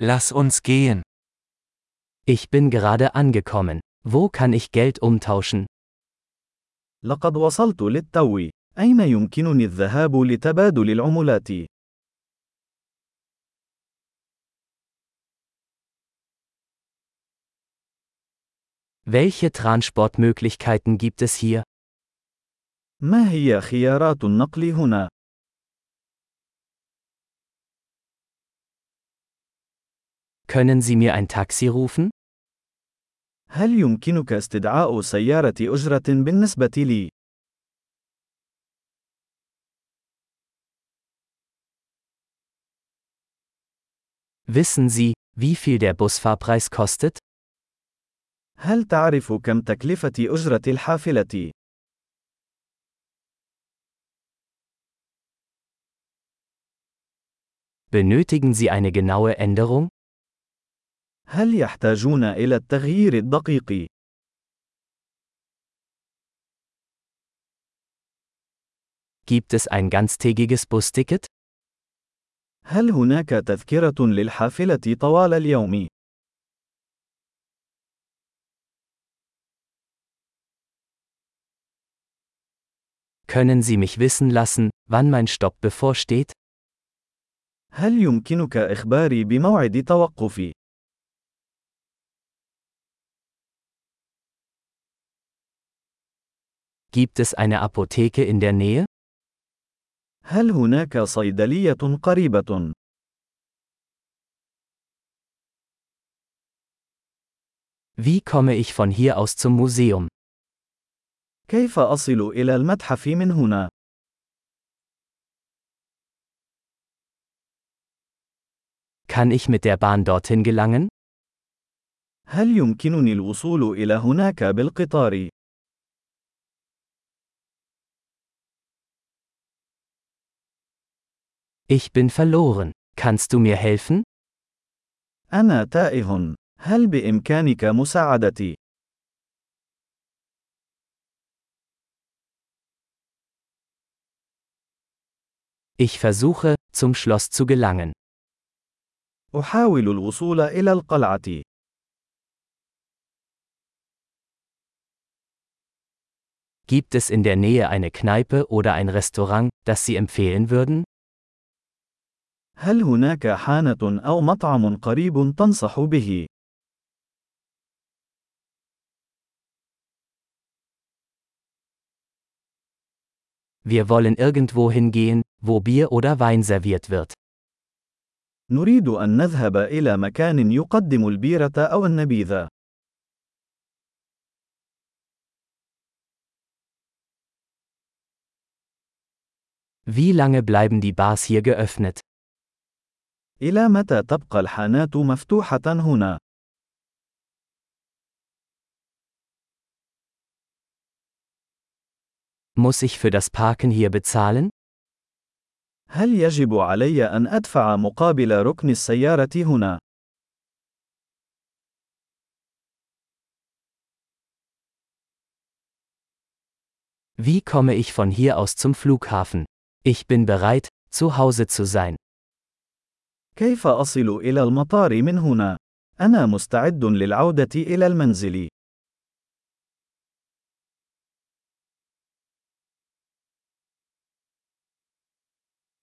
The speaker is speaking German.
Lass uns gehen. Ich bin gerade angekommen. Wo kann ich Geld umtauschen? لقد وصلت للتو. أين يمكنني الذهاب لتبادل العملات؟ Welche Transportmöglichkeiten gibt es hier? ما هي خيارات النقل هنا؟ Können Sie mir ein Taxi rufen? هل يمكنك استدعاء سيارة أجرة بالنسبة لي؟ Wissen Sie, wie viel der Busfahrpreis kostet? هل تعرف كم تكلفة أجرة الحافلة؟ Benötigen Sie eine genaue Änderung? هل يحتاجون إلى التغيير الدقيق؟ Gibt es ein ganztägiges Busticket? هل هناك تذكرة للحافلة طوال اليوم؟ Können Sie mich wissen lassen, wann mein Stopp bevorsteht? هل يمكنك إخباري بموعد توقفي؟ Gibt es eine Apotheke in der Nähe? هل هناك صيدلية قريبة؟ Wie komme ich von hier aus zum Museum? كيف أصل إلى المتحف من هنا؟ Kann ich mit der Bahn dorthin gelangen? هل يمكنني الوصول إلى هناك بالقطار؟ Ich bin verloren. Kannst du mir helfen? أنا تائه. هل بإمكانك مساعدتي؟ Ich versuche, zum Schloss zu gelangen. أحاول الوصول إلى القلعة. Gibt es in der Nähe eine Kneipe oder ein Restaurant, das Sie empfehlen würden? هل هناك حانة أو مطعم قريب تنصح به؟ Wir wollen irgendwo hingehen, wo Bier oder Wein serviert wird. نريد أن نذهب إلى مكان يقدم البيرة أو النبيذ. Wie lange bleiben die Bars hier geöffnet? إلى متى تبقى الحانات مفتوحة هنا؟ Muss ich für das Parken hier bezahlen? هل يجب علي أن أدفع مقابل ركن السيارة هنا؟ Wie komme ich von hier aus zum Flughafen? Ich bin bereit, zu Hause zu sein. كيف أصل إلى المطار من هنا؟ أنا مستعد للعودة إلى المنزل.